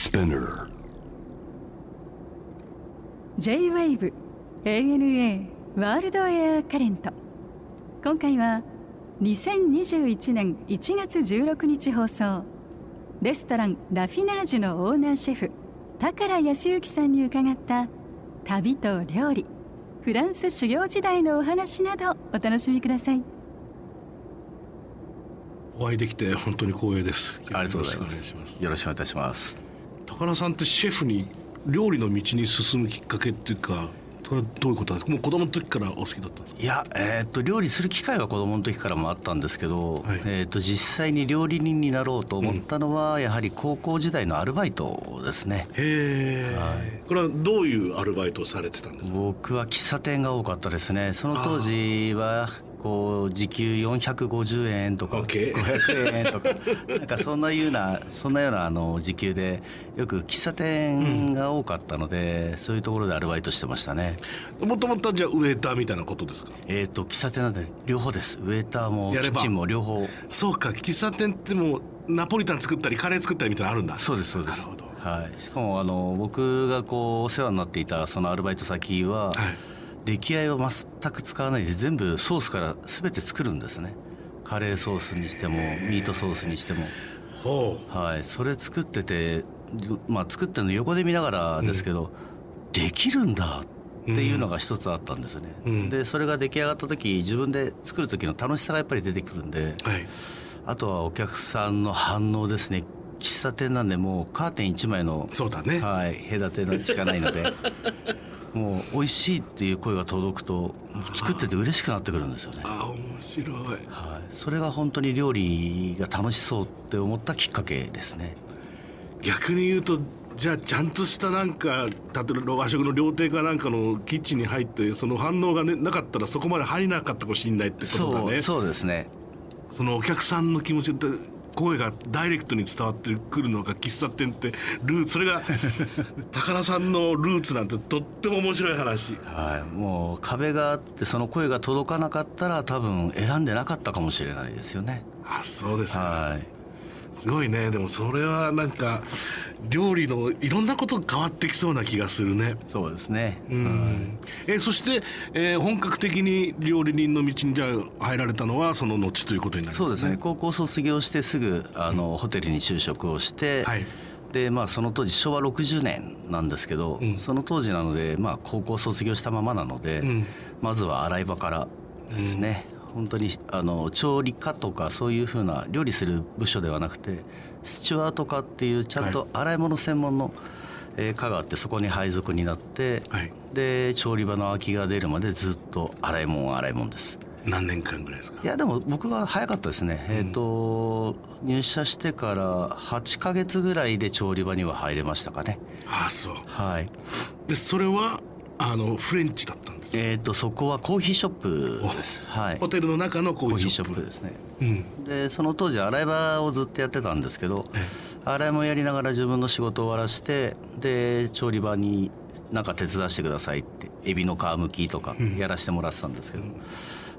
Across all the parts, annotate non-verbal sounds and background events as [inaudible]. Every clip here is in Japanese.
Spinner. J-WAVE ANA ワールドエアカレント今回は2021年1月16日放送。レストランラフィナージュのオーナーシェフ宝康之さんに伺った旅と料理。フランス修行時代のお話などお楽しみください。お会いできて本当に光栄です。ありがとうございます。よろしくお願いしよろしくお願いいたします高田さんってシェフに料理の道に進むきっかけっていうかそれはどういうことなんですか？もう子供の時からお好きだったんですか？いや、えー、と料理する機会は子供の時からもあったんですけど、はい。えー、と実際に料理人になろうと思ったのは、やはり高校時代のアルバイトですね。へえ、はい。これはどういうアルバイトをされてたんですか？僕は喫茶店が多かったですね。その当時はこう時給450円とか OK 500円とか [laughs] なんかそんなようなそんなようなあの時給でよく喫茶店が多かったので、そういうところでアルバイトしてましたね。もともとじゃあウェーターみたいなことですか？えっ、と喫茶店なんで両方です。ウェーターもキッチンも両方。そうか喫茶店ってもうナポリタン作ったりカレー作ったりみたいなのあるんだ。そうですそうです。なるほど。はい、しかもあの僕がこうお世話になっていたそのアルバイト先は、はい出来合いを全く使わないで全部ソースから全て作るんですね。カレーソースにしてもミートソースにしても。ほはい。それ作っててまあ作ってるの横で見ながらですけど、できるんだっていうのが一つあったんですよね、うん。でそれが出来上がった時自分で作る時の楽しさがやっぱり出てくるんでうはい。あとはお客さんの反応ですね。喫茶店なんでもうカーテン1枚のそうだね。はい、隔てのしかないので [laughs] もう美味しいっていう声が届くと作ってて嬉しくなってくるんですよね、あ面白い。はい、それが本当に料理が楽しそうって思ったきっかけですね。逆に言うとじゃあちゃんとしたなんか例えば和食の料亭かなんかのキッチンに入ってその反応が、ね、なかったらそこまで入らなかったかもしれないってことだね。そうそうですね。そのお客さんの気持ちって声がダイレクトに伝わってくるのが喫茶店ってルーツ。それが [laughs] 高田さんのルーツなんてとっても面白い話。はい、もう壁があってその声が届かなかったら多分選んでなかったかもしれないですよね。あそうですか。はい。すごいね。でもそれはなんか料理のいろんなこと変わってきそうな気がするね。そうですね、うん。えそして、えー本格的に料理人の道にじゃあ入られたのはその後ということになりますね。そうですね。高校卒業してすぐあの、ホテルに就職をして、はい。でまあその当時昭和60年なんですけど、うん。その当時なので、まあ、高校卒業したままなので、うん。まずは洗い場からですね、本当にあの調理科とかそういうふうな料理する部署ではなくてスチュワート科っていうちゃんと洗い物専門の、えー科があってそこに配属になって、はい。で調理場の空きが出るまでずっと洗い物洗い物です。何年間ぐらいですか？いやでも僕は早かったですね、えっ、と入社してから8ヶ月ぐらいで調理場には入れましたかね。ああそう。はい。でそれはあのフレンチだったんですえっ、とそこはコーヒーショップです。はい。ホテルの中のコーヒーショップですねうん。でその当時洗い場をずっとやってたんですけど洗いもやりながら自分の仕事を終わらしてで調理場になんか手伝わせてくださいってエビの皮むきとかやらせてもらってたんですけど、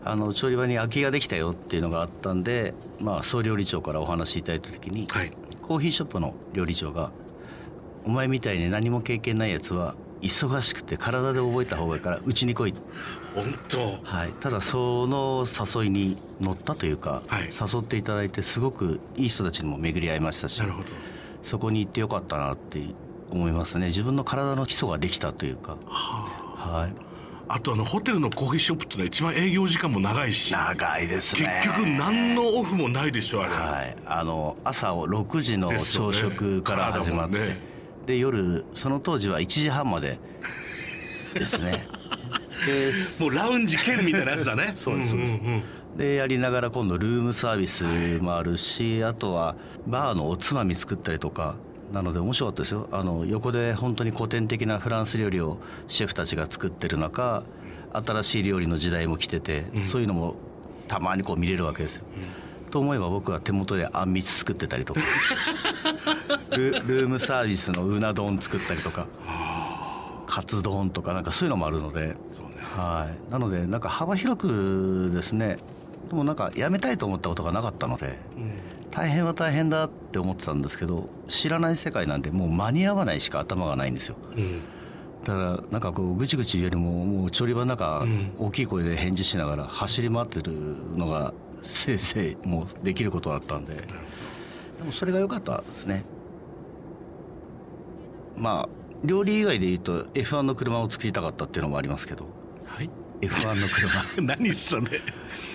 あの調理場に空きができたよっていうのがあったんで、まあ、総料理長からお話しいただいた時に、はい。コーヒーショップの料理長が「お前みたいに何も経験ないやつは忙しくて体で覚えた方がいいからうちに来い」本当。はい、ただその誘いに乗ったというか、はい。誘っていただいてすごくいい人たちにも巡り合いましたしなるほど。そこに行ってよかったなって思いますね。自分の体の基礎ができたというか、はい、あとあのホテルのコーヒーショップってのは一番営業時間も長いし。長いです結ね局何のオフもないでしょあれ、はい、あの朝を6時の朝食から始まって、ねで夜その当時は1時半までですね。[laughs] でもうラウンジ兼みたいなやつだね。そうですそうです。んんんでやりながら今度ルームサービスもあるしあとはバーのおつまみ作ったりとかなので面白かったですよ。あの横で本当に古典的なフランス料理をシェフたちが作ってる中新しい料理の時代も来てて、そういうのもたまにこう見れるわけですよ。と思えば僕は手元であんみつ作ってたりとか。[laughs] ルルームサービスのうな丼作ったりとか。カツ丼とかなんかそういうのもあるので。そうね。はい、なのでなんか幅広くですね。でもなんかやめたいと思ったことがなかったので大変は大変だって思ってたんですけど知らない世界なんでもう間に合わないしか頭がないんですよ。うん。だからなんかこうぐちぐち言うよりももう調理場の中うん。大きい声で返事しながら走り回ってるのがせいぜいもうできることだったんで。でもそれが良かったですね。まあ料理以外で言うと F1 の車を作りたかったっていうのもありますけど。はい。F1 の車。[laughs] 何それ。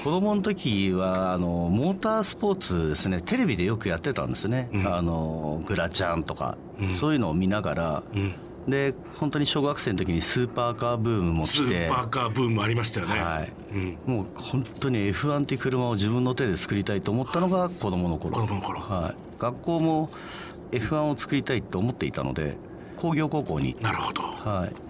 子供の時はあのモータースポーツですね。テレビでよくやってたんですね、うん。あのグラチャンとか、うん。そういうのを見ながらうんで本当に小学生の時にスーパーカーブームもス来て。ーパーカーブームありましたよね。はい。うん。もう本当に F1 っていう車を自分の手で作りたいと思ったのが子供の頃。子供の頃。はい、学校も F1 を作りたいと思っていたので工業高校に。なるほど。はい、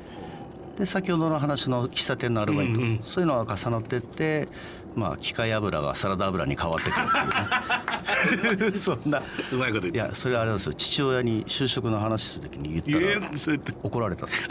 で先ほどの話の喫茶店のアルバイト、うんうん。そういうのが重なってって、まあ、機械油がサラダ油に変わってくるっていうね。[laughs] そんな。うまいこと言って。いやそれはあれですよ。父親に就職の話する時に言いったらやそれって。怒られたん [laughs] ですね。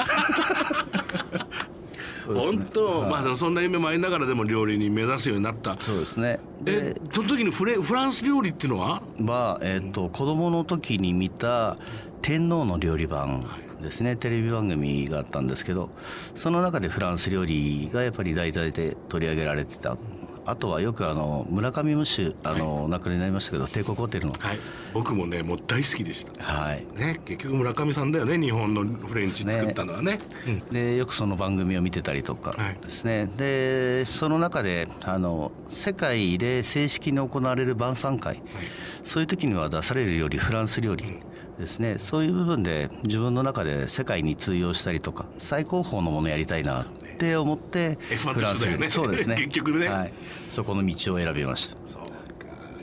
本当、はい。まあそんな夢もありながらでも料理に目指すようになった。そうですね。えでその時にフレフランス料理っていうのは？は、えっと子供の時に見た天皇の料理番ですねテレビ番組があったんですけどその中でフランス料理がやっぱり大体で取り上げられてた。あとはよくあの村上ムッシュあの、お亡くなりになりましたけど帝国ホテルの。はい。僕もねもう大好きでした。はい。ね結局村上さんだよね日本のフレンチ作ったのはね。うん。でよくその番組を見てたりとかはい。ですね、でその中であの世界で正式に行われる晩餐会。そういう時には出される料理フランス料理ですね、そういう部分で自分の中で世界に通用したりとか最高峰のものやりたいなって思って F1 フランスと一緒だよね。そうですね。結局ね。はい、そこの道を選びました。そうか。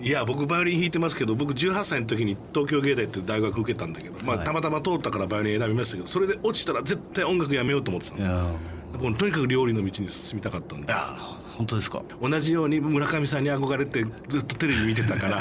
いや僕バイオリン弾いてますけど僕18歳の時に東京芸大って大学受けたんだけど、まあ、はい。たまたま通ったからバイオリン選びましたけどそれで落ちたら絶対音楽やめようと思ってたの。いやもうとにかく料理の道に進みたかったんで本当ですか？同じように村上さんに憧れてずっとテレビ見てたから。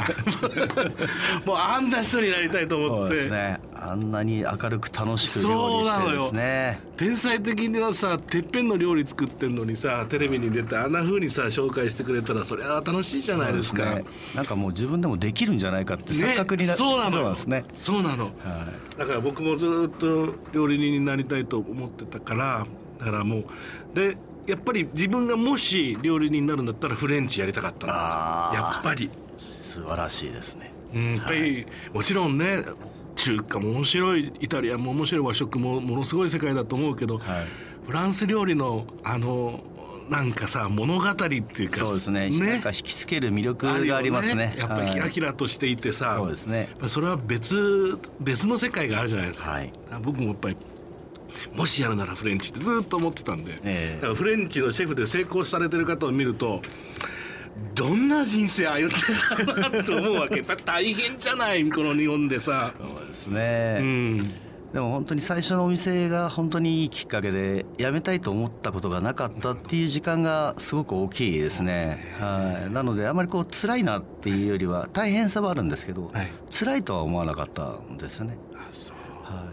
[laughs] もうあんな人になりたいとそう思って、ですね。あんなに明るく楽しく料理してですね。天才的にはさてっぺんの料理作ってんのにさテレビに出てあんな風にさ紹介してくれたらそれは楽しいじゃないですか。そうね。なんかもう自分でもできるんじゃないかって錯覚になね、そうなのよそうなんですねそうなの。はい。だから僕もずっと料理人になりたいと思ってたからだからもうでやっぱり自分がもし料理人になるんだったらフレンチやりたかったんです。よやっぱり、素晴らしいですね。うん、やっぱり、もちろんね中華も面白いイタリアンも面白い和食もものすごい世界だと思うけど、はい。フランス料理のあのなんかさ物語っていうかそうですね。なんか引きつける魅力がありますね。よやっぱりキラはいキラとしていてさ、そうですね。それは別別の世界があるじゃないですか、はい。僕もやっぱりもしやるならフレンチってずっと思ってたんで、ええ。だからフレンチのシェフで成功されてる方を見るとどんな人生歩んでんだろうなと思うわけ。[laughs] 大変じゃないこの日本でさ、そうですね、うん、でも本当に最初のお店が本当にいいきっかけで辞めたいと思ったことがなかったっていう時間がすごく大きいですね、はい、なのであまりこう辛いなっていうよりは大変さはあるんですけど、はい。辛いとは思わなかったんですよね、あそう。はい、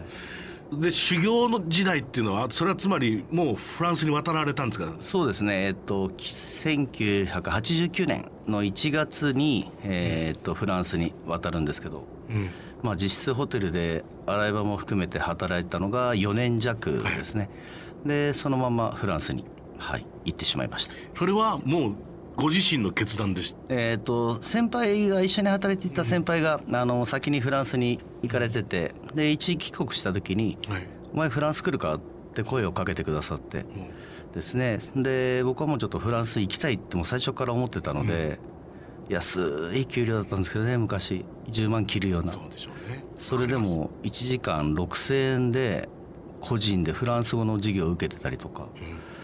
で修行の時代っていうのはそれはつまりもうフランスに渡られたんですか？そうですね、えっと、1989年の1月に、えっとフランスに渡るんですけど、うん。まあ、実質ホテルで洗い場も含めて働いたのが4年弱ですね、でそのままフランスに、はい、行ってしまいました。それはもうご自身の決断でした？えー、と先輩が一緒に働いていた先輩が、あの先にフランスに行かれててで一時帰国した時にはい「お前フランス来るか?」って声をかけてくださってもですね。で僕はもうちょっとフランス行きたいってもう最初から思ってたので、安い給料だったんですけどね昔。10万切るような。うそうでしょうね。それでも1時間6000円で個人でフランス語の授業を受けてたりとか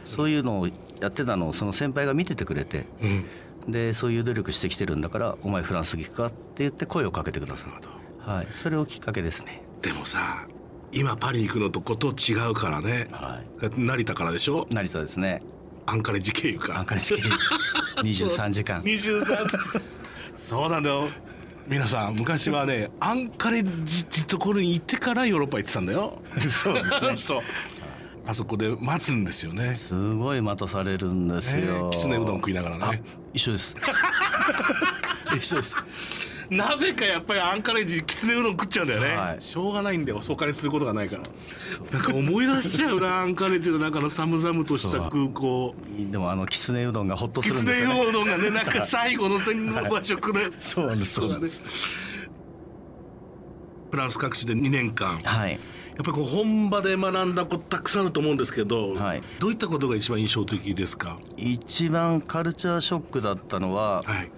そういうのをやってたのをその先輩が見ててくれてうん。でそういう努力してきてるんだからお前フランス行くかって言って声をかけてくださなるはい、それをきっかけですね。でもさ今パリ行くのとこと違うからね。はい。成田からでしょ？成田ですね。アンカレッジ経由か。アンカレ式23 [laughs] 時間。23そうなんだよ。皆さん昔はねアンカレッジってところに行ってからヨーロッパ行ってたんだよ。[laughs] そうですね。[laughs] そうあそこで待つんですよね。すごい待たされるんですよ、ねきつねうどん食いながらね。あ一緒です。[laughs] 一緒です。なぜかやっぱりアンカレッジきつねうどん食っちゃうんだよね、はい。しょうがないんだよお金することがないから。なんか思い出しちゃうなアンカレッジの中の寒々とした空港。でもあのきつねうどんがほっとすきつるんですよね。ねうどんがねなんか最後の戦後和食の [laughs] そうなんですそうなんです。フランス各地で2年間。やはいっぱりこう本場で学んだことたくさんあると思うんですけど、はい。どういったことが一番印象的ですか？一番カルチャーショックだったのははい。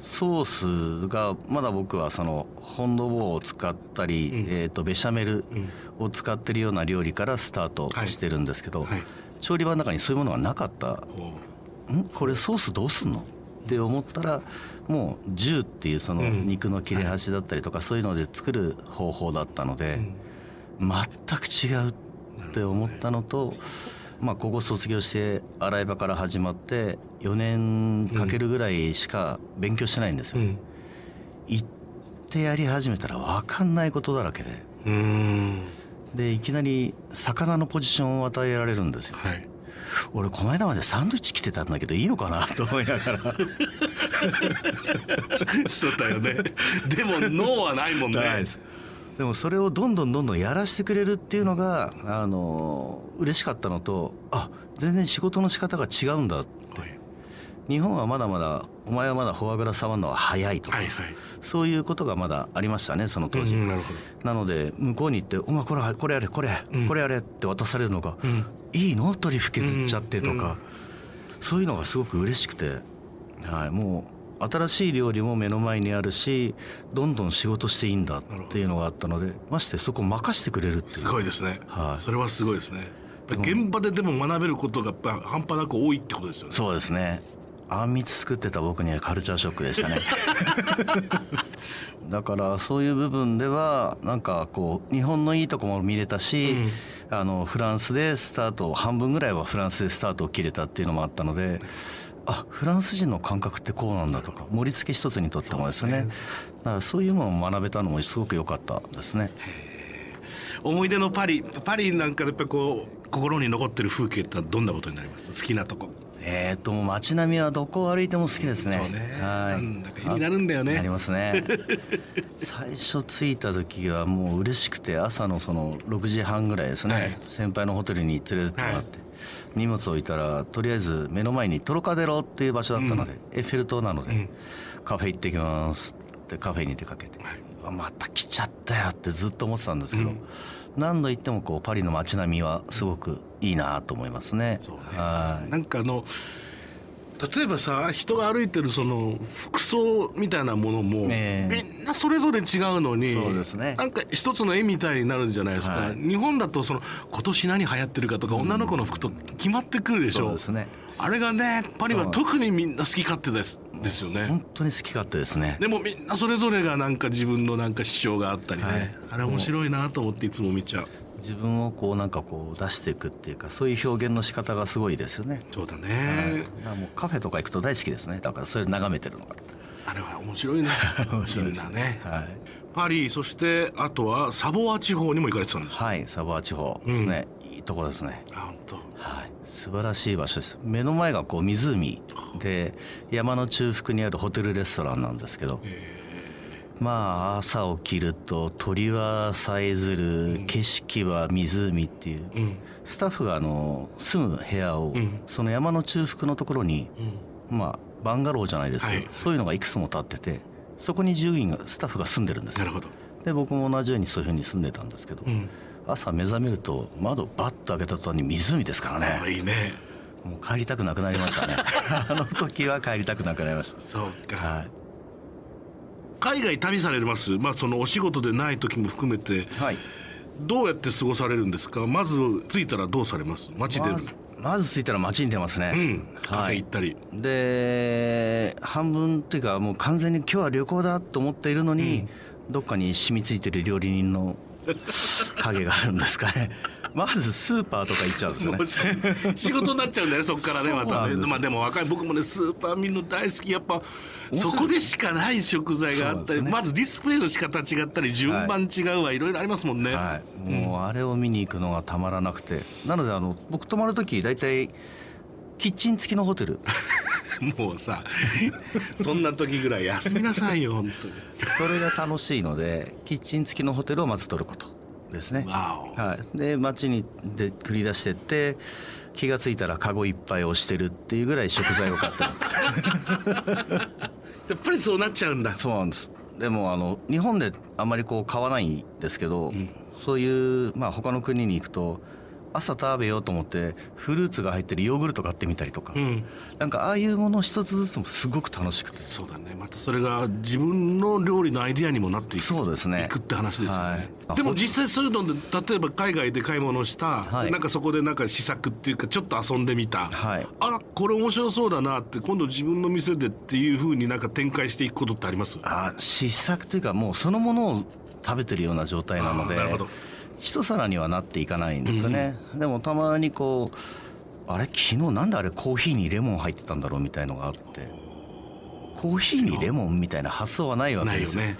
ソースがまだ僕はそのホンドボーを使ったり、うん。えー、とベシャメルを使ってるような料理からスタートしてるんですけど、はい。調理場の中にそういうものがなかった。ほん？これソースどうすんの？って思ったらもう銃っていうそのうん。肉の切れ端だったりとかそういうので作る方法だったので、全く違うって思ったのと、まあ、高校卒業して洗い場から始まって4年かけるぐらいしか勉強してないんですよ、ううん。行ってやり始めたら分かんないことだらけで。でいきなり魚のポジションを与えられるんですよ。はい。俺この間までサンドイッチ着てたんだけどいいのかなと思いながら。[laughs] そうだよね。でも脳はないもんね。ないでもそれをどんどんどんどんやらせてくれるっていうのがあの嬉しかったのとあ全然仕事の仕方が違うんだはい。日本はまだまだお前はまだフォアグラ触るのは早いとか、はいはい。そういうことがまだありましたねその当時、うんななので向こうに行って「お前これこれやれこれ、うん。これやれ」って渡されるのがど、うん「いいの？取り吹けずっちゃって」とか、そういうのがすごく嬉しくて、はい、もう新しい料理も目の前にあるしどんどん仕事していいんだっていうのがあったのでましてそこ任してくれるっていう。すごいですね、はい。それはすごいですね。現場ででも学べることが半端なく多いってことですよね。そうですね。あんみつ作ってた僕にはカルチャーショックでしたね。[laughs] だからそういう部分ではなんかこう日本のいいとこも見れたし、あのフランスでスタート半分ぐらいはフランスでスタートを切れたっていうのもあったのであフランス人の感覚ってこうなんだとか盛り付け一つにとってもですねだからそういうものを学べたのもすごく良かったですね。思い出のパリパリなんかでやっぱりこう心に残ってる風景ってどんなことになります？好きなとこえー、と街並みはどこを歩いても好きですね。そうねはい。なんだか絵になるんだよねあなりますね。[laughs] 最初着いた時はもう嬉しくて朝のその6時半ぐらいですね。はい先輩のホテルに連れてってもらって、荷物を置いたらとりあえず目の前にトロカデロっていう場所だったので、エッフェル塔なので、うんカフェ行ってきますってカフェに出かけて、また来ちゃったよってずっと思ってたんですけど。うん何度行ってもこうパリの街並みはすごくいいなと思いますね。そうねはい。なんかあの例えばさ人が歩いてるその服装みたいなものも、ええ。みんなそれぞれ違うのにそうですね。なんか一つの絵みたいになるんじゃないですか、はい。日本だとその今年何流行ってるかとか、女の子の服と決まってくるでしょ。そうですね。あれがねパリは特にみんな好き勝手です。ですよね。本当に好き勝手ですね。でもみんなそれぞれがなんか自分のなんか主張があったりね、はい。あれ面白いなと思っていつも見ちゃう自分をこうなんかこう出していくっていうかそういう表現の仕方がすごいですよね。そうだね、はい、もうカフェとか行くと大好きですね。だからそれ眺めてるのが。あれは面白いね [laughs] 面白いみですんなねはい。パリそしてあとはサボア地方にも行かれてたんですはい、サボア地方ですね。いいところですね。あ本当はい、素晴らしい場所です。目の前がこう湖で山の中腹にあるホテルレストランなんですけど、まあ朝起きると鳥はさえずる景色は湖っていう、うん。スタッフがあの住む部屋を、うん。その山の中腹のところに、うん。まあバンガローじゃないですけど、はい。そういうのがいくつも建っててそこに従業員がスタッフが住んでるんですよ。なるほど。で僕も同じようにそういうふうに住んでたんですけど、うん。朝目覚めると窓バッと開けた途端に湖ですからあねいいね。もう帰りたくなくなりましたね。[laughs] あの時は帰りたくなくなりましそうか、たはい海外旅されます。まあそのお仕事でない時も含めてはい。どうやって過ごされるんですか？まず着いたらどうされます？街出るまずまず着いたら街に出ますね、うん。カフェはい行ったり、で半分っていうかもう完全に今日は旅行だと思っているのに、どっかに染みついてる料理人の影があるんですかね。まずスーパーとか行っちゃうんですよね。仕事になっちゃうんだよねそこからねまたね。まあでも若い僕もねスーパー見るの大好き。やっぱそこでしかない食材があったり、ね。まずディスプレイの仕方違ったり順番違うわ、い、ろいろありますもんね、はい、もうあれを見に行くのがたまらなくて。なのであの僕泊まる時大体キッチン付きのホテルもうさそんな時ぐらい休みなさいよ本当に。それが楽しいのでキッチン付きのホテルをまず取ることですね。はい、で街にで繰り出してって気が付いたらカゴいっぱい押してるっていうぐらい食材を買ってます。[laughs] やっぱりそうなっちゃうんだ。そうなんです。でもあの日本であまりこう買わないんですけど、ん。そういう、まあ、他の国に行くと朝食べようと思ってフルーツが入ってるヨーグルト買ってみたりとか、うん。なんかああいうもの一つずつもすごく楽しくて。そうだね。またそれが自分の料理のアイディアにもなっていく。そうですね。いくって話ですよね、はい。でも実際そういうので例えば海外で買い物した、はい。なんかそこでなんか試作っていうかちょっと遊んでみた、はい。あこれ面白そうだなって今度自分の店でっていうふうになんか展開していくことってあります？あ試作というかもうそのものを食べてるような状態なので。なるほど一皿にはなっていかないんですよね、でもたまにこうあれ？昨日なんであれコーヒーにレモン入ってたんだろうみたいのがあって。コーヒーにレモンみたいな発想はないわけですよ。ね。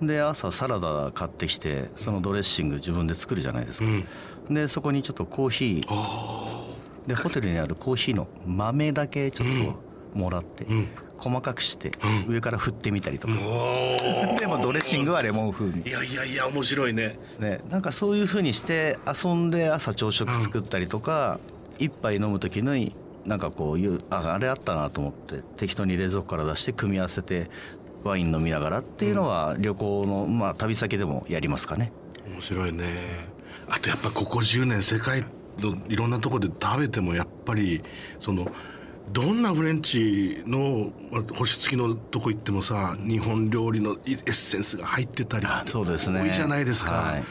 で朝サラダ買ってきてそのドレッシング自分で作るじゃないですか、でそこにちょっとコーヒーでホテルにあるコーヒーの豆だけちょっともらって、ん細かくして上から振ってみたりとか、おー。[laughs] でもドレッシングはレモン風味いやいやいや面白いね。ねなんかそういう風にして遊んで朝朝食作ったりとか、一杯飲む時になんかこういうああれあったなと思って適当に冷蔵庫から出して組み合わせてワイン飲みながらっていうのは旅行の、まあ、旅先でもやりますかね。面白いね。あとやっぱここ10年世界のいろんなところで食べてもやっぱりそのどんなフレンチのまあ星付きのとこ行ってもさ日本料理のエッセンスが入ってたりあそうですね。多いじゃないですか、はい。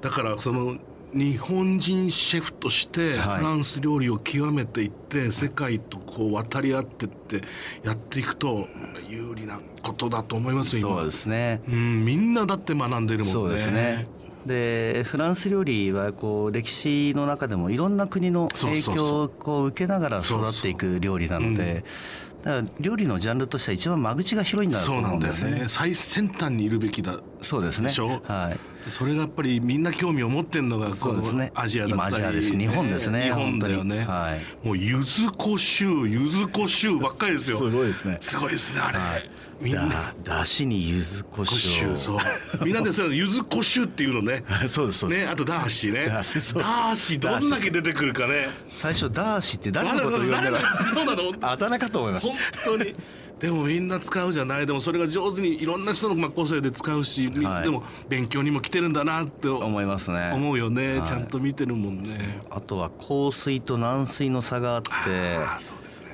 だからその日本人シェフとしてはい。フランス料理を極めていって世界とこう渡り合ってってやっていくと有利なことだと思いますよ今。そうですね。うんみんなだって学んでるもんね。そうですねでフランス料理はこう歴史の中でもいろんな国の影響をこう受けながら育っていく料理なのでだから料理のジャンルとしては一番間口が広いんだとそうな思うんんですよねだよね。最先端にいるべきだ。そうですね。でしょ？はいそれがやっぱりみんな興味を持ってるのがこのアジアだったり今アジアです。日本ですね日本だよね、はい。もう柚子胡椒柚子胡椒ばっかりですよ。すごいですね。すごいですねあれ、はい。みんな。だだしに柚子胡胡椒椒そう。みんなでそれ柚子胡椒っていうのね。[laughs] そうですそうです。ねあとダーシーね。ダーシーどんだけ出てくるかね。最初ダーシって誰のことを呼んで [laughs] 誰ただそうなの？あだ名かと思いまし本当にでもみんな使うじゃない。でもそれが上手にいろんな人のまあ個性で使うし、みはい。でも勉強にも来てるんだなってた思いますね。思うよね、はい。ちゃんと見てるもんね。あとは硬水と軟水の差があってそうですね。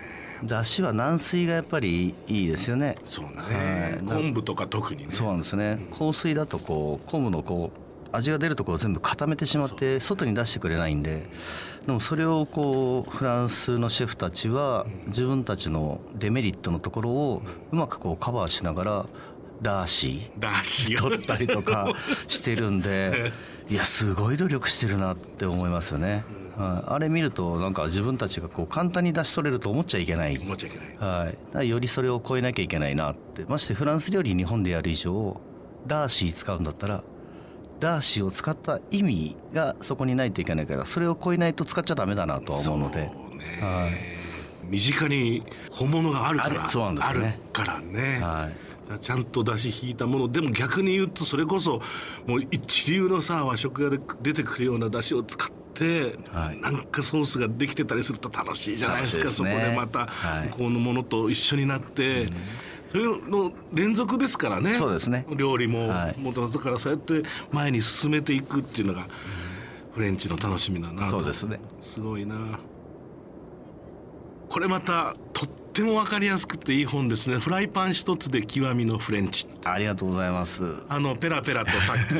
だしは軟水がやっぱりいいですよね。そうだはねい昆布とか特にね。そうなんですね。硬水だとこう昆布のこう味が出るところを全部固めてしまって外に出してくれないんででもそれをこうフランスのシェフたちは自分たちのデメリットのところをうまくこうカバーしながらダーシダーシー。ー取ったりとか [laughs] してるんで [laughs] いやすごい努力してるなって思いますよね、はい、あれ見るとなんか自分たちがこう簡単に出汁取れると思っちゃいけない。思っちゃいけない。はい、よりそれを超えなきゃいけないなって。ましてフランス料理日本でやる以上ダーシー使うんだったらダーシーを使った意味がそこにないといけないからそれを超えないと使っちゃダメだなとは思うので。は身近に本物があるから。あるそうなんですよね。あるからね、はい。ちゃんと出し引いたもの。でも逆に言うとそれこそもう一流のさ和食屋で出てくるような出汁を使って、はい。なんかソースができてたりすると楽しいじゃないですか。そこでまたはい。向こうのものと一緒になって、そういうの連続ですからね。そうですね。料理も、はい。もとだからそうやって前に進めていくっていうのがフレンチの楽しみだなと。そうですね。すごいな。これまたとっても分かりやすくていい本ですね。フライパン一つで極みのフレンチ。ありがとうございます。あのペラペラとさっき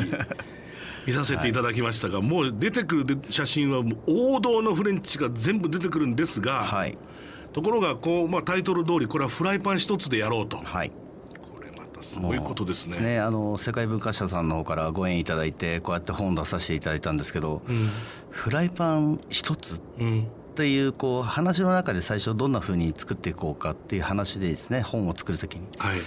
[laughs] 見させていただきましたが、もう出てくる写真は王道のフレンチが全部出てくるんですが、はいところがこう、まあ、タイトル通りこれはフライパン一つでやろうと。こはい。れまたすごいことですね。もうあの世界文化社さんの方からご縁いただいてこうやって本を出させていただいたんですけど、フライパン一つうんっていうこう話の中で最初どんな風に作っていこうかっていう話でですね本を作る時に。はい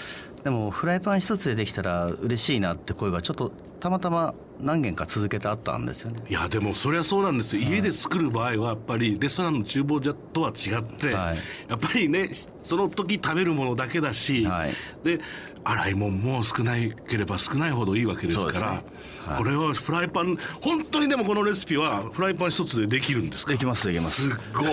でもフライパン一つでできたら嬉しいなって声がちょっとたまたま何件か続けてあったんですよね。いやでもそれはそうなんですよ、家で作る場合はやっぱりレストランの厨房じゃとは違って、はい。やっぱりねその時食べるものだけだし、はい。で洗い物も少ないければ少ないほどいいわけですからね。はい。これはフライパン本当にでもこのレシピはフライパン一つでできるんですか？できますできます。すっご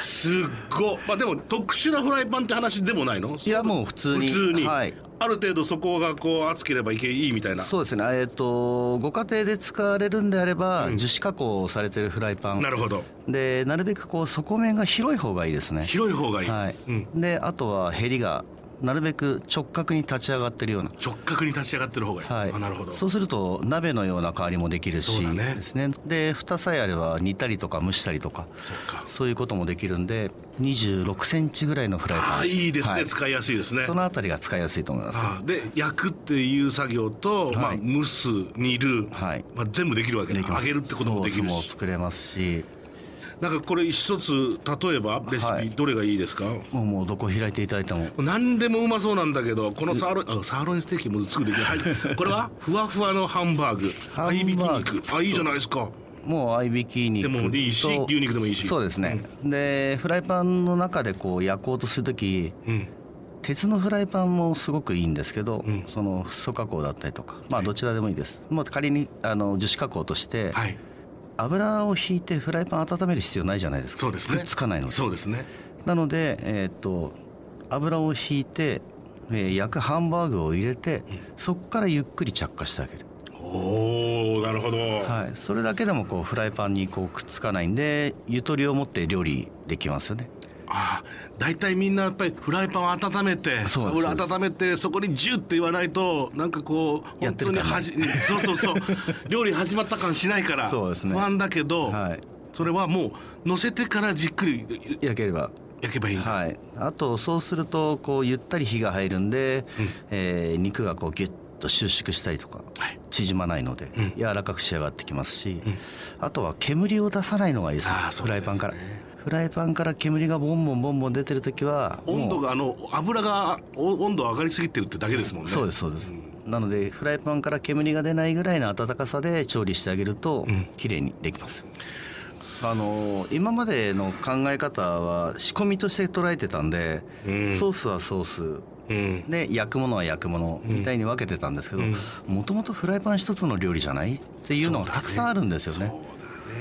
すっごまあでも特殊なフライパンって話でもないの？いやもう普通に。普通に、はい。ある程度そこがこう熱ければいけいいみたいな。そうですね。えっ、とご家庭で使われるんであれば、樹脂加工されてるフライパン。なるほど。でなるべくこう底面が広い方がいいですね。広い方がいい、はい、うん、であとはヘリがなるべく直角に立ち上がってるような。直角に立ち上がってる方がいい、はい、あなるほど。そうすると鍋のような香りもできるし。ね。ですね。で蓋さえあれば煮たりとか蒸したりとか。そっか。そういうこともできるんで2 6センチぐらいのフライパン。ああいいですね、は使いやすいですね。そのあたりが使いやすいと思います。ああで焼くっていう作業と、まあ、はい蒸す煮る、はい。まあ、全部できるわけだ。できます。揚げるってこともできるソースもし作れますしなんかこれ一つ例えばレシはいピどれがいいですか、もうどこ開いていただいても。何でもうまそうなんだけどこのサーロインあサーロインステーキもすぐできる、はい、[laughs] これはふわふわのハンバーグ。合いびき肉。あいいじゃないですか。もう合いびき肉と。でもいいし牛肉でもいいし。そうですね、でフライパンの中でこう焼こうとするときうん。鉄のフライパンもすごくいいんですけど、うん。そのフッ素加工だったりとか。まあどちらでもいいです、もう仮にあの樹脂加工として、はい油を引いてフライパン温める必要ないじゃないですか。そうですね。くっつかないので。そうですね。なので、えーっと油を引いて、えー焼くハンバーグを入れて、そこからゆっくり着火してあげる、おおなるほど、はい、それだけでもこうフライパンにこうくっつかないんでゆとりを持って料理できますよねああ大体みんなやっぱりフライパンを温めて油温めてそこにジュッって言わないとなんかこう本当やってる感にはじそうそうそう。[laughs] 料理始まった感しないからそうですね。不安だけど、はい。それはもう乗せてからじっくり焼ければ。焼けばいいはい、あとそうするとこうゆったり火が入るんで、えー肉がこうギュッと収縮したりとかはい。縮まないので、うん。柔らかく仕上がってきますし、あとは煙を出さないのがいいですね。フライパンからフライパンから煙がボンボンボンボン出てる時は温度もがあの油がお温度上がりすぎてるってだけですもんね。うそうですそうです、なのでフライパンから煙が出ないぐらいの温かさで調理してあげるとん。綺麗にできます、あの今までの考え方は仕込みとして捉えてたんで、うん。ソースはソース。うん。で焼くものは焼くものみたいに分けてたんですけどうん。もともとフライパン一つの料理じゃないっていうのがたくさんあるんですよね。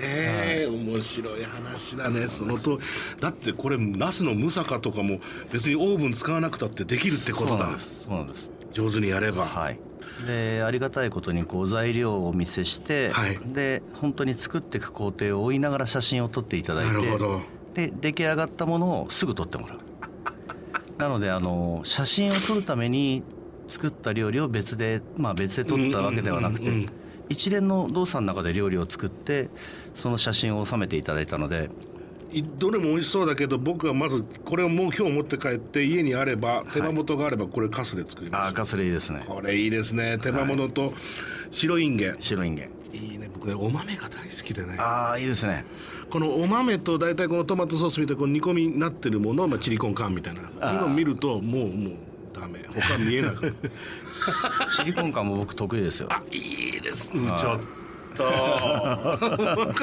そうだね、面白い話だね。そのとだってこれナスのムサカとかも別にオーブン使わなくたってできるってことだ。そうなんです。そうなんです。上手にやれば、はい。でありがたいことにこう材料をお見せして、はい。で本当に作っていく工程を追いながら写真を撮っていただいてなるほど。で出来上がったものをすぐ撮ってもらう。[laughs] なのであの写真を撮るために作った料理を別でまあ別で撮ったわけではなくて、うんうんうん一連の動作の中で料理を作ってその写真を収めていただいたのでいどれも美味しそうだけど僕はまずこれをもう今日持って帰って家にあれば手羽元があればこれカスで作ります、ああカスレいいですね。これいいですね。手羽元と白いんげん、白いんげん。いいね。僕ねお豆が大好きでね。ああいいですね。このお豆と大体このトマトソースみたいなこう煮込みになってるものを、まあ、チリコンカンみたいな。今見るともうもうダメ。他見えなく [laughs] シリコン感も僕得意ですよ。あいいです。ねちょっと。[laughs]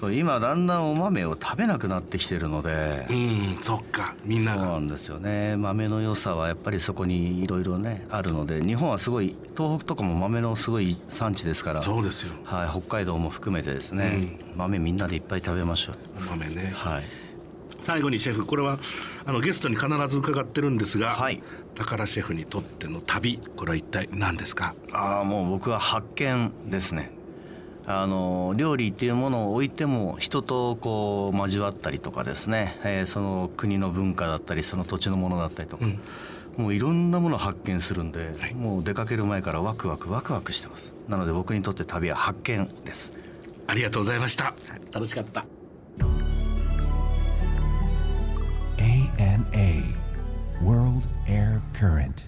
そう今だんだんお豆を食べなくなってきてるので。うんそっか。みんなが。そうなんですよね。豆の良さはやっぱりそこにいろいろねあるので。日本はすごい東北とかも豆のすごい産地ですから。そうですよ。はい、北海道も含めてですね、豆みんなでいっぱい食べましょう。お豆ね。はい最後にシェフこれはあのゲストに必ず伺ってるんですが、はい。高シェフにとっての旅これは一体何ですか？ああもう僕は発見ですね。あの料理っていうものを置いても人とこう交わったりとかですね、えーその国の文化だったりその土地のものだったりとか、もういろんなものを発見するんで、はい。もう出かける前からワクワクワクワクしてますなので僕にとって旅は発見ですありがとうございました楽しかった WANA, World Air Current.